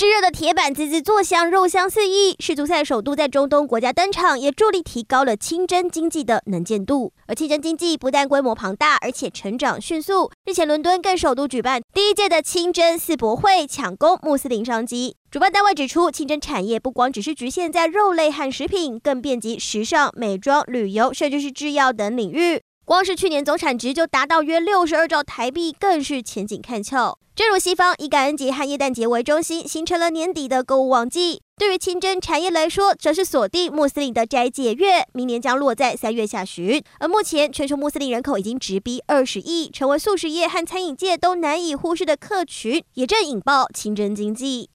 炙热的铁板滋滋作响，肉香四溢。世足赛首度在中东国家登场，也助力提高了清真经济的能见度。而清真经济不但规模庞大，而且成长迅速。日前，伦敦更首度举办第一届的清真世博会，抢攻穆斯林商机。主办单位指出，清真产业不光只是局限在肉类和食品，更遍及时尚、美妆、旅游，甚至是制药等领域。光是去年总产值就达到约六十二兆台币，更是前景看俏。正如西方以感恩节和耶诞节为中心，形成了年底的购物旺季。对于清真产业来说，则是锁定穆斯林的斋戒月，明年将落在三月下旬。而目前全球穆斯林人口已经直逼二十亿，成为素食业和餐饮界都难以忽视的客群，也正引爆清真经济。